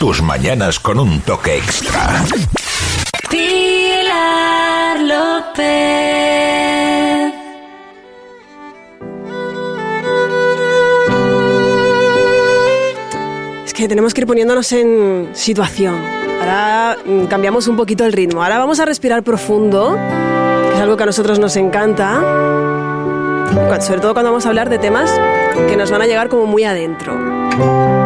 Tus mañanas con un toque extra. Pilar López. Es que tenemos que ir poniéndonos en situación. Ahora mm, cambiamos un poquito el ritmo. Ahora vamos a respirar profundo, que es algo que a nosotros nos encanta. Sobre todo cuando vamos a hablar de temas que nos van a llegar como muy adentro.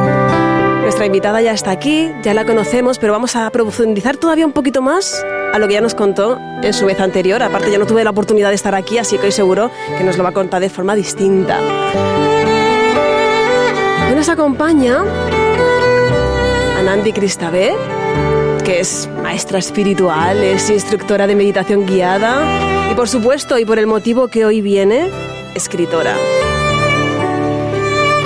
Nuestra invitada ya está aquí, ya la conocemos, pero vamos a profundizar todavía un poquito más a lo que ya nos contó en su vez anterior. Aparte, yo no tuve la oportunidad de estar aquí, así que hoy seguro que nos lo va a contar de forma distinta. Hoy nos acompaña Anandi Cristabé, que es maestra espiritual, es instructora de meditación guiada y por supuesto, y por el motivo que hoy viene, escritora.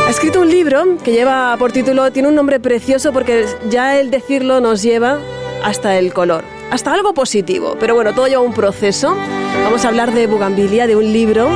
Ha escrito un libro que lleva por título, tiene un nombre precioso porque ya el decirlo nos lleva hasta el color, hasta algo positivo. Pero bueno, todo lleva un proceso. Vamos a hablar de Bugambilia, de un libro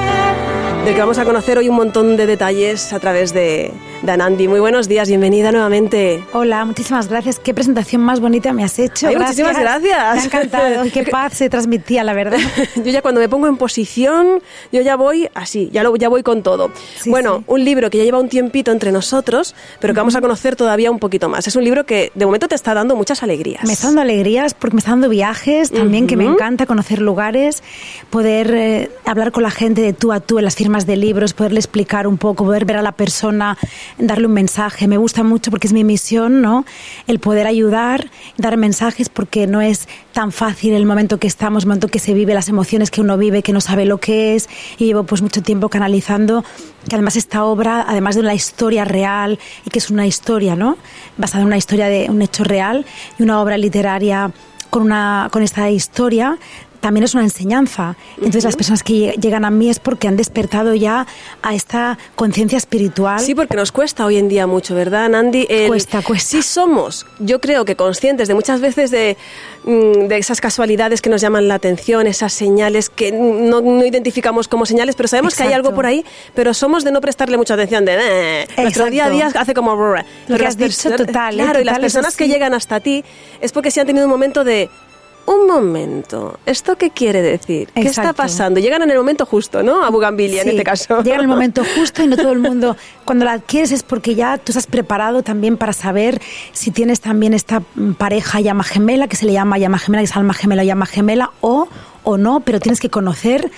del que vamos a conocer hoy un montón de detalles a través de, de Anandi. Muy buenos días, bienvenida nuevamente. Hola, muchísimas gracias. Qué presentación más bonita me has hecho. Ay, muchísimas gracias. Me ha encantado. Qué paz se transmitía, la verdad. Yo ya cuando me pongo en posición, yo ya voy así, ya, lo, ya voy con todo. Sí, bueno, sí. un libro que ya lleva un tiempito entre nosotros, pero que vamos a conocer todavía un poquito más. Es un libro que de momento te está dando muchas alegrías. Me está dando alegrías porque me está dando viajes también, que me encanta conocer lugares, poder eh, hablar con la gente de tú a tú en las firmas de libros, poderle explicar un poco, poder ver a la persona, darle un mensaje. Me gusta mucho porque es mi misión, ¿no? El poder ayudar, dar mensajes porque no es tan fácil el momento que estamos, el momento que se vive, las emociones que uno vive, que no sabe lo que es. Y llevo pues mucho tiempo canalizando que además esta obra, además de una historia real y que es una historia, ¿no? Basada en una historia de un hecho real y una obra literaria con una con esta historia también es una enseñanza. Entonces las personas que lle- llegan a mí es porque han despertado ya a esta conciencia espiritual. Sí, porque nos cuesta hoy en día mucho, ¿verdad, Nandi? El- Cuesta, cuesta. Sí somos, yo creo que conscientes de muchas veces de, mm, de esas casualidades que nos llaman la atención, esas señales que no, no identificamos como señales, pero sabemos que hay Exacto. algo por ahí, pero somos de no prestarle mucha atención, de eh, nuestro Exacto. día a día hace como... Pero que has dicho, total, ¿eh? Claro, y las Total, personas que llegan hasta ti es porque se han tenido un momento de... Un momento, ¿esto qué quiere decir? ¿Qué está pasando? Llegan en el momento justo, ¿no? A Bugambilia, en este caso. Llega en el momento justo y no todo el mundo. Cuando la adquieres es porque ya tú estás preparado también para saber si tienes también esta pareja llama gemela, que se le llama llama gemela, que es alma gemela o llama gemela, o o no, pero tienes que conocer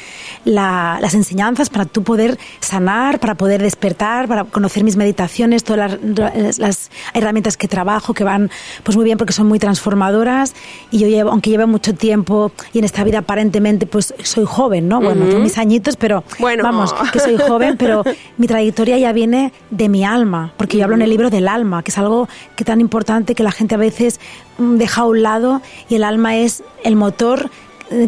la- las enseñanzas para tú poder sanar, para poder despertar, para conocer mis meditaciones, todas las, las herramientas que trabajo, que van pues muy bien porque son muy transformadoras. Y yo llevo, aunque llevo mucho tiempo y en esta vida aparentemente pues soy joven, ¿no? Bueno, tengo mis añitos, pero Bueno. vamos, que soy joven, pero mi trayectoria ya viene de mi alma, porque yo hablo en el libro del alma, que es algo que tan importante que la gente a veces mm, deja a un lado y el alma es el motor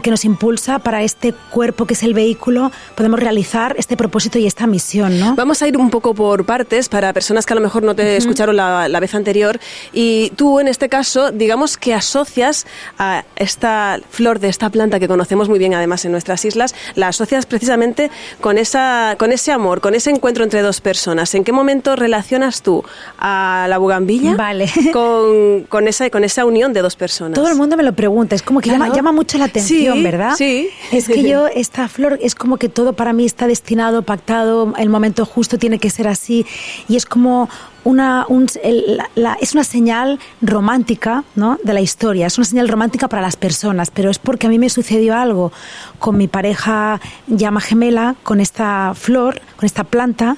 que nos impulsa para este cuerpo que es el vehículo, podemos realizar este propósito y esta misión, ¿no? Vamos a ir un poco por partes para personas que a lo mejor no te escucharon la, la vez anterior. Y tú, en este caso, digamos que asocias a esta flor de esta planta que conocemos muy bien, además, en nuestras islas, la asocias precisamente con, esa, con ese amor, con ese encuentro entre dos personas. ¿En qué momento relacionas tú a la bugambilla Vale. con, con, esa, con esa unión de dos personas? Todo el mundo me lo pregunta, es como que Claro. llama, llama mucho la atención, Sí, ¿verdad? sí. Es que yo, esta flor, es como que todo para mí está destinado, pactado, el momento justo tiene que ser así, y es como una, un- el- la- la- es una señal romántica ¿no? de la historia, es una señal romántica para las personas, pero es porque a mí me sucedió algo con mi pareja llama gemela, con esta flor, con esta planta,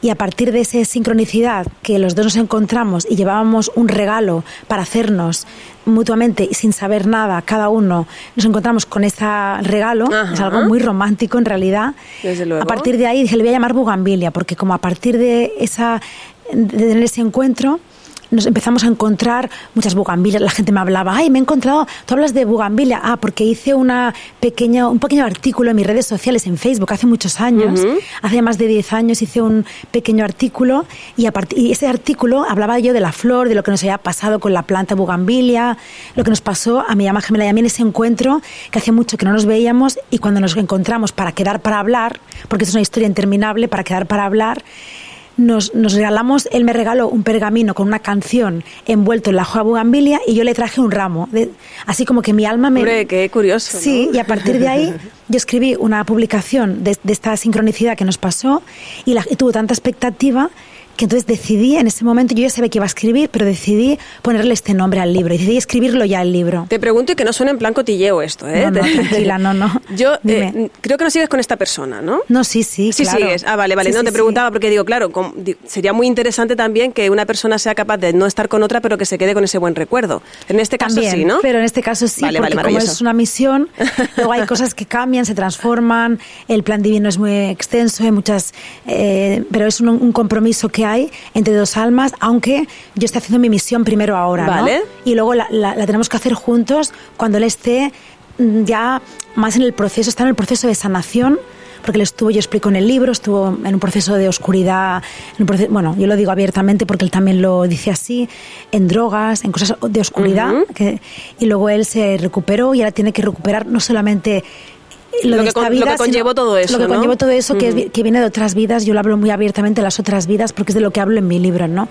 y a partir de esa sincronicidad que los dos nos encontramos y llevábamos un regalo para hacernos mutuamente y sin saber nada, cada uno nos encontramos con ese regalo, Ajá. es algo muy romántico en realidad. Desde luego. A partir de ahí dije, le voy a llamar Bugambilia, porque como a partir de esa de tener ese encuentro nos empezamos a encontrar muchas bugambilias. La gente me hablaba, ay, me he encontrado, tú hablas de bugambilia. Ah, porque hice una pequeña, un pequeño artículo en mis redes sociales, en Facebook, hace muchos años. Hace más de 10 años hice un pequeño artículo y, a y ese artículo hablaba yo de la flor, de lo que nos había pasado con la planta bugambilia, lo que nos pasó a mi llama gemela y a mí en ese encuentro, que hacía mucho que no nos veíamos y cuando nos encontramos para quedar para hablar, porque es una historia interminable, para quedar para hablar, nos, nos regalamos, él me regaló un pergamino con una canción envuelto en la hoja bugambilia y yo le traje un ramo. de- así como que mi alma me... Hombre, qué curioso. ¿no? Sí, y a partir de ahí yo escribí una publicación de, de esta sincronicidad que nos pasó y, la, y tuvo tanta expectativa que entonces decidí, en ese momento yo ya sabía que iba a escribir, pero decidí ponerle este nombre al libro, decidí escribirlo ya el libro. Te pregunto y que no suene en plan cotilleo esto, ¿eh? No, no, tranquila, no, no. Yo eh, creo que no sigues con esta persona, ¿no? No, sí, sí, Sí, claro. sigues. Ah, vale, vale. Sí, no sí, te preguntaba porque digo, claro, sería muy interesante también que una persona sea capaz de no estar con otra, pero que se quede con ese buen recuerdo. En este caso También, sí, ¿no? Pero en este caso sí, Vale, vale, porque como maravilloso. es una misión, luego hay cosas que cambian, se transforman, el plan divino es muy extenso, hay muchas, eh, pero es un, un compromiso que hay entre dos almas, aunque yo estoy haciendo mi misión primero ahora, ¿no? Vale. Y luego la, la- la tenemos que hacer juntos cuando él esté mm, ya más en el proceso, está en el proceso de sanación. Porque él estuvo, yo explico en el libro, estuvo en un proceso de oscuridad, en un proceso- bueno, yo lo digo abiertamente porque él también lo dice así, en drogas, en cosas de oscuridad, que- y luego él se recuperó y ahora tiene que recuperar no solamente lo, Lo de que lo vida, que conllevó sino todo eso, Lo que ¿no? conllevó todo eso, que, viene de otras vidas, yo lo hablo muy abiertamente de las otras vidas porque es de lo que hablo en mi libro, ¿no?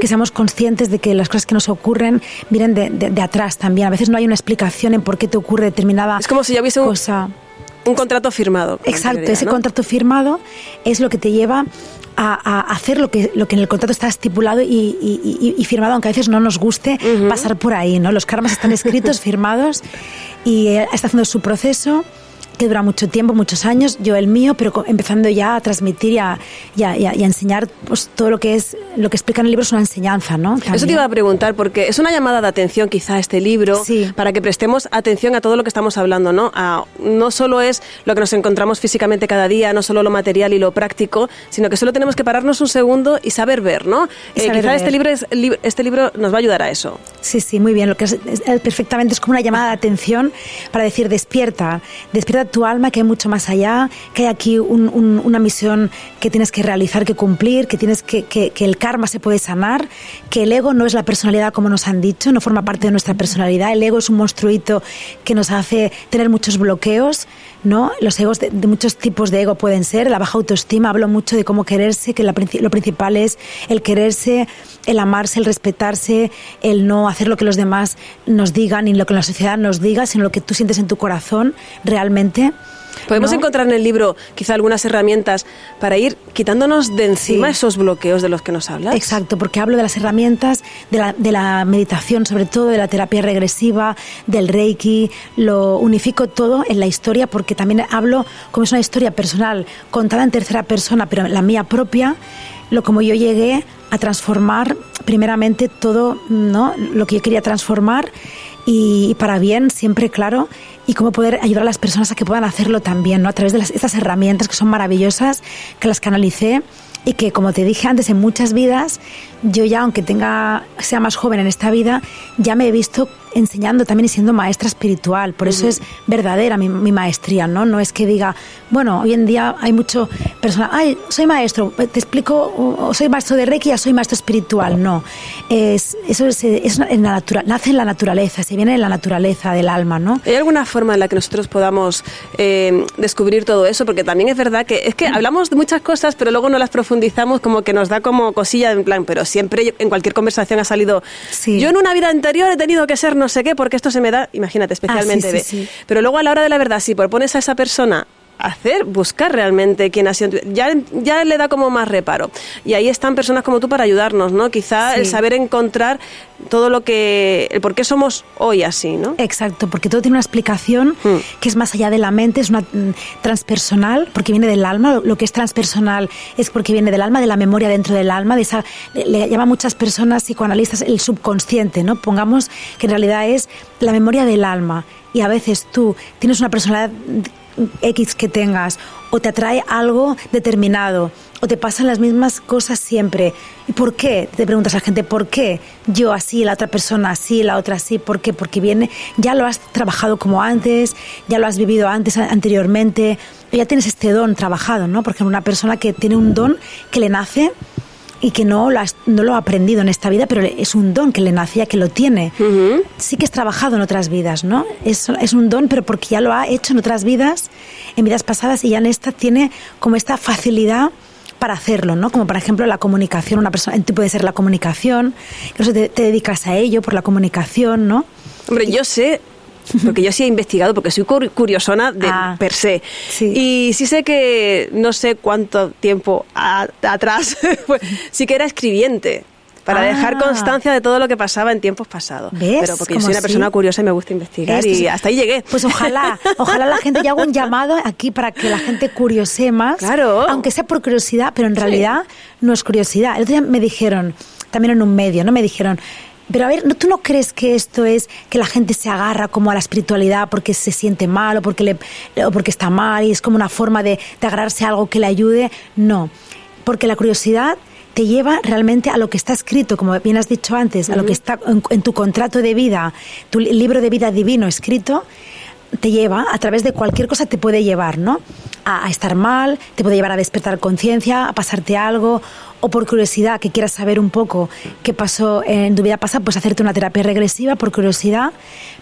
Que seamos conscientes de que las cosas que nos ocurren vienen de, de- de atrás también. A veces no hay una explicación en por qué te ocurre determinada Es como si ya hubiese un- cosa. Un contrato firmado. Exacto, ese ¿no? contrato firmado es lo que te lleva a, a hacer lo que, lo que en el contrato está estipulado y, y- y- y firmado, aunque a veces no nos guste pasar por ahí, ¿no? Los karmas están escritos, firmados y él está haciendo su proceso que dura mucho tiempo, muchos años, yo el mío, pero empezando ya a transmitir y a- y a- y a enseñar pues, todo lo que es, lo que explica en el libro es una enseñanza, ¿no? Eso te También. iba a preguntar, porque es una llamada de atención quizá este libro, Sí. para que prestemos atención a todo lo que estamos hablando, ¿no? A- no solo es lo que nos encontramos físicamente cada día, no solo lo material y lo práctico, sino que solo tenemos que pararnos un segundo y saber ver, ¿no? Eh, saber quizá ver. este libro, es- li- este libro nos va a ayudar a eso. Sí, sí, muy bien. Lo que es, es- perfectamente es como una llamada de atención para decir despierta, despierta tu alma, que hay mucho más allá, que hay aquí un- un- una misión que tienes que realizar, que cumplir, que tienes que, que, que el karma se puede sanar, que el ego no es la personalidad como nos han dicho, no forma parte de nuestra personalidad. El ego es un monstruito que nos hace tener muchos bloqueos, ¿no? Los egos de, muchos tipos de ego pueden ser, la baja autoestima, hablo mucho de cómo quererse, que lo principal es el quererse, el amarse, el respetarse, el no hacer lo que los demás nos digan ni lo que la sociedad nos diga, sino lo que tú sientes en tu corazón realmente. Podemos ¿no? encontrar en el libro quizá algunas herramientas para ir quitándonos de encima Sí. esos bloqueos de los que nos hablas. Exacto, porque hablo de las herramientas, de la, de la meditación, sobre todo de la terapia regresiva, del reiki, lo unifico todo en la historia porque también hablo como es una historia personal, contada en tercera persona, pero la mía propia, lo como yo llegué a transformar primeramente todo, ¿no? Lo que yo quería transformar y, y para bien, siempre claro, y cómo poder ayudar a las personas a que puedan hacerlo también, ¿no? A través de las- estas herramientas que son maravillosas, que las canalicé y que, como te dije antes, en muchas vidas, yo ya, aunque tenga, sea más joven en esta vida, ya me he visto enseñando también y siendo maestra espiritual. Por eso es verdadera mi, mi maestría, ¿no? No es que diga, bueno, hoy en día hay mucho persona, ay, soy maestro, te explico, o soy maestro de Reiki, ya soy maestro espiritual. No, es, eso es, es en la natura, nace en la naturaleza, se viene en la naturaleza del alma, ¿no? ¿Hay alguna forma en la que nosotros podamos eh, descubrir todo eso? Porque también es verdad que es que hablamos de muchas cosas, pero luego no las profundizamos, como que nos da como cosilla en plan, pero siempre en cualquier conversación ha salido. Sí. Yo en una vida anterior he tenido que ser no sé qué, porque esto se me da, imagínate, especialmente. Ah, sí, de- sí, sí. Pero luego a la hora de la verdad, si propones a esa persona hacer, buscar realmente quién ha sido, ya, ya le da como más reparo. Y ahí están personas como tú para ayudarnos, ¿no? Quizá Sí. el saber encontrar todo lo que, el por qué somos hoy así, ¿no? Exacto, porque todo tiene una explicación Mm. que es más allá de la mente, es una mm, transpersonal, porque viene del alma. Lo, que es transpersonal es porque viene del alma, de la memoria dentro del alma, de esa le, le llaman muchas personas psicoanalistas el subconsciente, ¿no? Pongamos que en realidad es la memoria del alma. Y a veces tú tienes una personalidad X que tengas o te atrae algo determinado o te pasan las mismas cosas siempre. ¿Y por qué? Te preguntas a la gente, ¿por qué? Yo así, la otra persona así, la otra así, ¿por qué? Porque viene, ya lo has trabajado como antes, ya lo has vivido antes, anteriormente, ya tienes este don trabajado, ¿no? Porque una persona que tiene un don que le nace y que no lo, has- no lo ha aprendido en esta vida, pero es un don que le nacía, que lo tiene. Sí que es trabajado en otras vidas, ¿no? Es, es un don, pero porque ya lo ha hecho en otras vidas, en vidas pasadas, y ya en esta tiene como esta facilidad para hacerlo, ¿no? Como por ejemplo la comunicación, una persona, tú puede ser la comunicación, que te, te dedicas a ello por la comunicación, ¿no? Hombre, yo sé porque yo sí he investigado, porque soy cur- curiosona de Ah, per se. sí. Y sí sé que no sé cuánto tiempo a- atrás, pues, sí que era escribiente. Para Ah. dejar constancia de todo lo que pasaba en tiempos pasados. ¿Ves? Pero porque yo soy una sí. persona curiosa y me gusta investigar. Y hasta ahí llegué. Pues ojalá, ojalá la gente, yo hago un llamado aquí para que la gente curiose más. Claro. Aunque sea por curiosidad, pero en realidad no es curiosidad. El otro día me dijeron, también en un medio, ¿no? Me dijeron, pero a ver, ¿no- ¿tú no crees que esto es que la gente se agarra como a la espiritualidad porque se siente mal o porque, le, o porque está mal y es como una forma de, de agarrarse a algo que le ayude? No, porque la curiosidad te lleva realmente a lo que está escrito, como bien has dicho antes, a lo que está en, en tu contrato de vida, tu li- libro de vida divino escrito, te lleva, a través de cualquier cosa te puede llevar, ¿no? A, a estar mal, te puede llevar a despertar conciencia, a pasarte algo, o por curiosidad, que quieras saber un poco qué pasó en tu vida pasada, pues hacerte una terapia regresiva por curiosidad,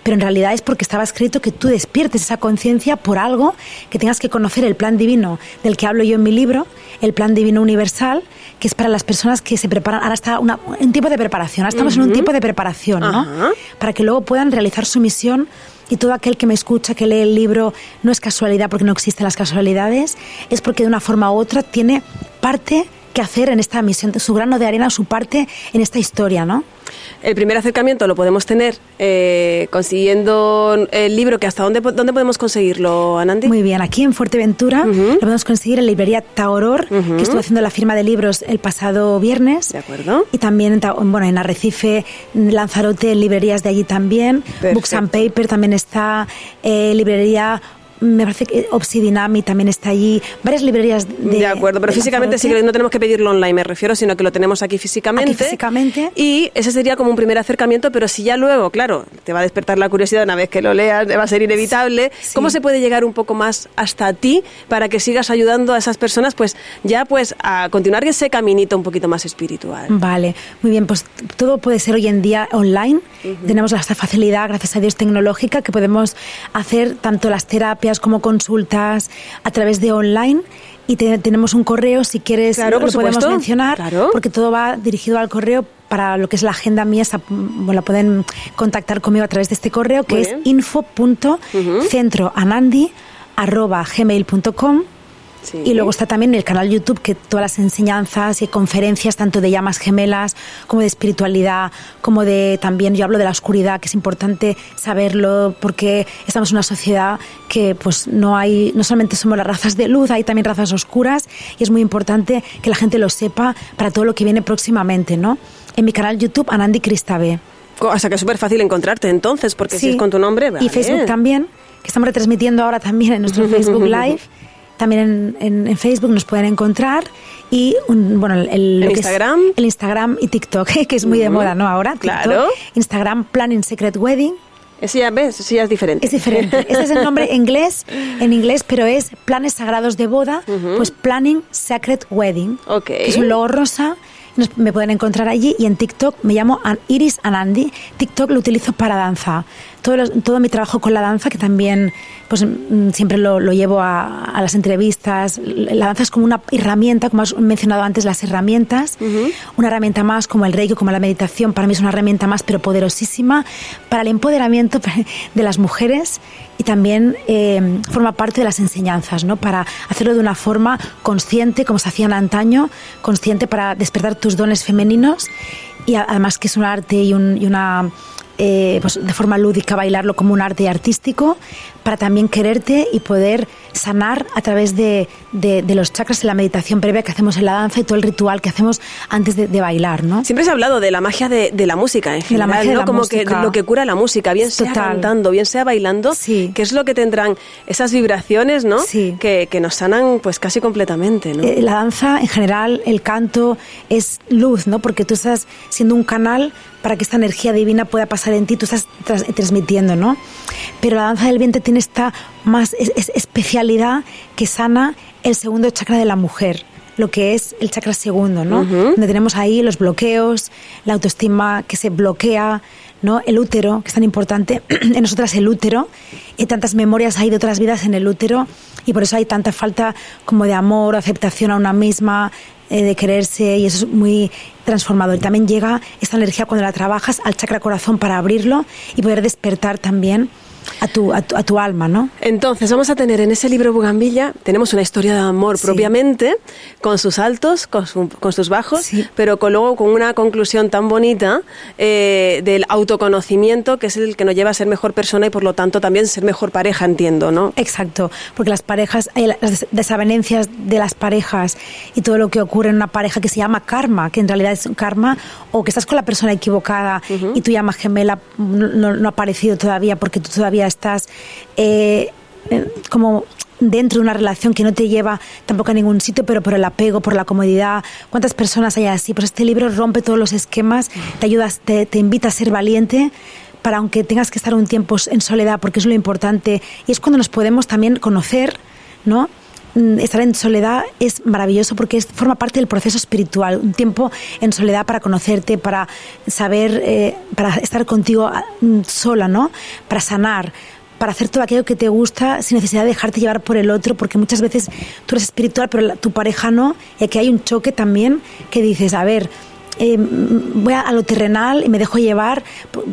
pero en realidad es porque estaba escrito que tú despiertes esa conciencia por algo, que tengas que conocer el plan divino del que hablo yo en mi libro, el plan divino universal, que es para las personas que se preparan, ahora está una- un tiempo de preparación, ahora estamos en un tiempo de preparación, ¿no? Para que luego puedan realizar su misión y todo aquel que me escucha, que lee el libro, no es casualidad porque no existen las casualidades, es porque de una forma u otra tiene parte que hacer en esta misión, su grano de arena, su parte en esta historia, ¿no? El primer acercamiento lo podemos tener eh, consiguiendo el libro, que hasta dónde, dónde podemos conseguirlo, Anandi. Muy bien, aquí en Fuerteventura lo podemos conseguir en la librería Taoror, que estuvo haciendo la firma de libros el pasado viernes. De acuerdo. Y también en, bueno, en Arrecife, Lanzarote, en librerías de allí también. Perfecto. Books and Paper también está, eh, librería, me parece que Obsidinami también está allí. Varias librerías de De, acuerdo, pero de físicamente sí que no tenemos que pedirlo online, me refiero, sino que lo tenemos aquí físicamente. Aquí físicamente. Y ese sería como un primer acercamiento, pero si ya luego, claro, te va a despertar la curiosidad una vez que lo leas, va a ser inevitable. Sí. ¿Cómo se puede llegar un poco más hasta ti para que sigas ayudando a esas personas, pues ya pues a continuar ese caminito un poquito más espiritual? Vale, muy bien, pues todo puede ser hoy en día online. Tenemos esta facilidad, gracias a Dios, tecnológica, que podemos hacer tanto las terapias como consultas a través de online. Y te- tenemos un correo, si quieres, Claro, lo por podemos supuesto. mencionar, Claro. porque todo va dirigido al correo para lo que es la agenda mía, está- bueno, la pueden contactar conmigo a través de este correo, que Muy es info.centroanandi.gmail.com Sí. y luego está también el canal YouTube que todas las enseñanzas y conferencias, tanto de llamas gemelas como de espiritualidad, como de también yo hablo de la oscuridad, que es importante saberlo porque estamos en una sociedad que pues no hay, no solamente somos las razas de luz, hay también razas oscuras y es muy importante que la gente lo sepa para todo lo que viene próximamente, ¿no? En mi canal YouTube, Anandi Cristabe. O sea que es súper fácil encontrarte entonces, porque si es con tu nombre, Y vale. Facebook también, que estamos retransmitiendo ahora también en nuestro Facebook Live. También en, en- en Facebook nos pueden encontrar. Y un- bueno, el, el- lo ¿En que es Instagram? el Instagram y TikTok, que es muy de moda, ¿no? Ahora. TikTok. Claro. Instagram Planning Secret Wedding. Ese ya ves, ese ya es diferente. Es diferente. Este es el nombre en inglés, en inglés, pero es planes sagrados de boda, pues Planning Secret Wedding. Ok. que es un logo rosa. Nos- me pueden encontrar allí y en TikTok me llamo Iris Anandi. TikTok lo utilizo para danza. Todo, los- todo mi trabajo con la danza, que también pues mm, siempre lo, lo llevo a, a las entrevistas. La danza es como una herramienta, como has mencionado antes, las herramientas. Una herramienta más como el reiki, como la meditación. Para mí es una herramienta más, pero poderosísima para el empoderamiento de las mujeres y también eh, forma parte de las enseñanzas, ¿no? Para hacerlo de una forma consciente, como se hacían antaño, consciente para despertar tus dones femeninos y además que es un arte y, un- y una eh, pues de forma lúdica bailarlo como un arte artístico para también quererte y poder sanar a través de, de- de los chakras en la meditación previa que hacemos en la danza y todo el ritual que hacemos antes de, de bailar, ¿no? Siempre se ha hablado de la magia de, la música en De la general, magia ¿no? la Como música. que lo que cura la música, bien sea Total. cantando, bien sea bailando, Sí. que es lo que tendrán esas vibraciones, ¿no? Sí. Que, que nos sanan pues casi completamente, ¿no? Eh, la danza, en general, el canto es luz, ¿no? Porque tú estás siendo un canal para que esta energía divina pueda pasar en ti, tú estás transmitiendo, ¿no? Pero la danza del vientre tiene esta más es- es- especialidad que sana el segundo chakra de la mujer lo que es el chakra segundo, ¿no? Donde tenemos ahí los bloqueos, la autoestima que se bloquea, ¿no? El útero, que es tan importante, en nosotras el útero, y tantas memorias hay de otras vidas en el útero, y por eso hay tanta falta como de amor, aceptación a una misma, eh, de quererse, y eso es muy transformador. Y también llega esta energía cuando la trabajas al chakra corazón para abrirlo y poder despertar también a tu, a tu, alma, ¿no? Entonces, vamos a tener en ese libro Bugambilla, tenemos una historia de amor propiamente, con sus altos, con, sus bajos, pero con, luego con una conclusión tan bonita eh, del autoconocimiento, que es el que nos lleva a ser mejor persona y por lo tanto también ser mejor pareja, entiendo, ¿no? Exacto, porque las parejas, eh, las desavenencias de las parejas y todo lo que ocurre en una pareja que se llama karma, que en realidad es karma, o que estás con la persona equivocada y tú llamas gemela, no, no ha aparecido todavía porque tú todavía estás eh, eh, como dentro de una relación que no te lleva tampoco a ningún sitio, pero por el apego, por la comodidad. ¿Cuántas personas hay así? Pues este libro rompe todos los esquemas, te ayuda, te, te invita a ser valiente para aunque tengas que estar un tiempo en soledad, porque es lo importante, y es cuando nos podemos también conocer, ¿no? Mm, estar en soledad es maravilloso porque forma parte del proceso espiritual, un tiempo en soledad para conocerte, para saber, eh, para estar contigo ah, mm, sola, ¿no? Para sanar, para hacer todo aquello que te gusta sin necesidad de dejarte llevar por el otro, porque muchas veces tú eres espiritual, pero tu pareja no, y aquí hay un choque también que dices, a ver, eh, voy a, lo terrenal y me dejo llevar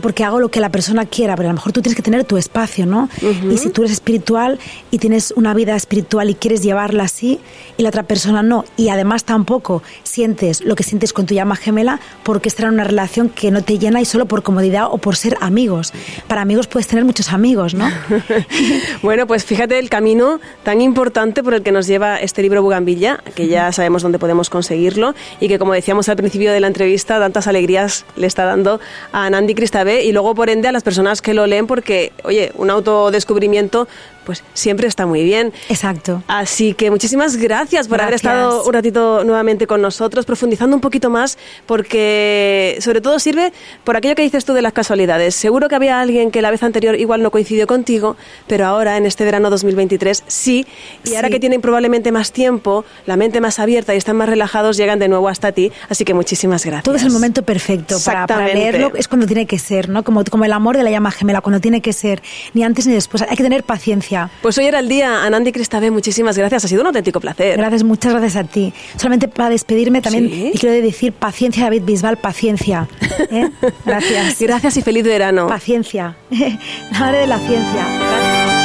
porque hago lo que la persona quiera, pero a lo mejor tú tienes que tener tu espacio, ¿no? Y si tú eres espiritual y tienes una vida espiritual y quieres llevarla así y la otra persona no, y además tampoco sientes lo que sientes con tu llama gemela, porque estar en una relación que no te llena y solo por comodidad o por ser amigos. Para amigos puedes tener muchos amigos, ¿no? bueno, pues fíjate el camino tan importante por el que nos lleva este libro Bugambilla, que ya sabemos dónde podemos conseguirlo y que como decíamos al principio de la entrevista tantas alegrías le está dando a Nandi Cristabé y luego por ende a las personas que lo leen porque, oye, un autodescubrimiento pues siempre está muy bien. Exacto. Así que muchísimas gracias por haber estado un ratito nuevamente con nosotros, profundizando un poquito más, porque sobre todo sirve por aquello que dices tú de las casualidades. Seguro que había alguien que la vez anterior igual no coincidió contigo, pero ahora en este verano 2023 sí, y ahora que tienen probablemente más tiempo, la mente más abierta y están más relajados, llegan de nuevo hasta ti. Así que muchísimas gracias. Todo es el momento perfecto para, para leerlo, es cuando tiene que ser, ¿no? Como, como el amor de la llama gemela, cuando tiene que ser, ni antes ni después. Hay que tener paciencia pues hoy era el día, Anandi Cristabé, muchísimas gracias, ha sido un auténtico placer. Gracias, muchas gracias a ti. Solamente para despedirme también y quiero decir paciencia, David Bisbal, paciencia. ¿eh? Gracias. gracias y feliz verano. Paciencia. La madre de la ciencia. Gracias.